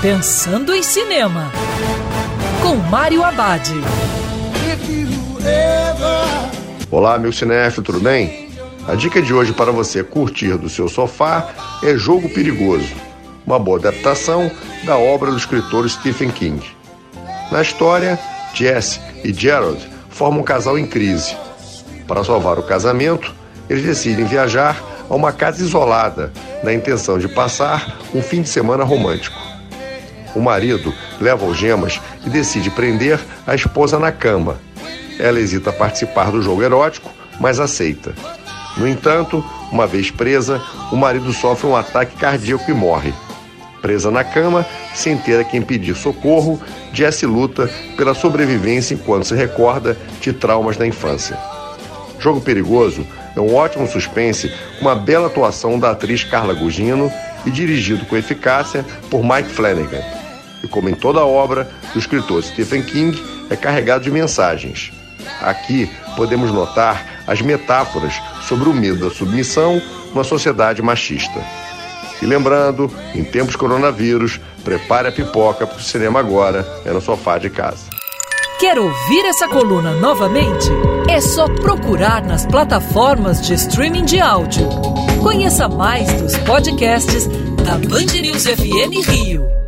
Pensando em Cinema, com Mário Abad. Olá, meu cinéfilo, tudo bem? A dica de hoje para você curtir do seu sofá é Jogo Perigoso, uma boa adaptação da obra do escritor Stephen King. Na história, Jesse e Gerald formam um casal em crise. Para salvar o casamento, eles decidem viajar a uma casa isolada, na intenção de passar um fim de semana romântico. O marido leva algemas e decide prender a esposa na cama. Ela hesita participar do jogo erótico, mas aceita. No entanto, uma vez presa, o marido sofre um ataque cardíaco e morre. Presa na cama, sem ter a quem pedir socorro, Jesse luta pela sobrevivência enquanto se recorda de traumas da infância. Jogo Perigoso é um ótimo suspense com uma bela atuação da atriz Carla Gugino e dirigido com eficácia por Mike Flanagan. E como em toda obra do escritor Stephen King, é carregado de mensagens. Aqui podemos notar as metáforas sobre o medo da submissão numa sociedade machista. E lembrando, em tempos coronavírus, prepare a pipoca para o cinema agora, é no sofá de casa. Quer ouvir essa coluna novamente? É só procurar nas plataformas de streaming de áudio. Conheça mais dos podcasts da Band News FM Rio.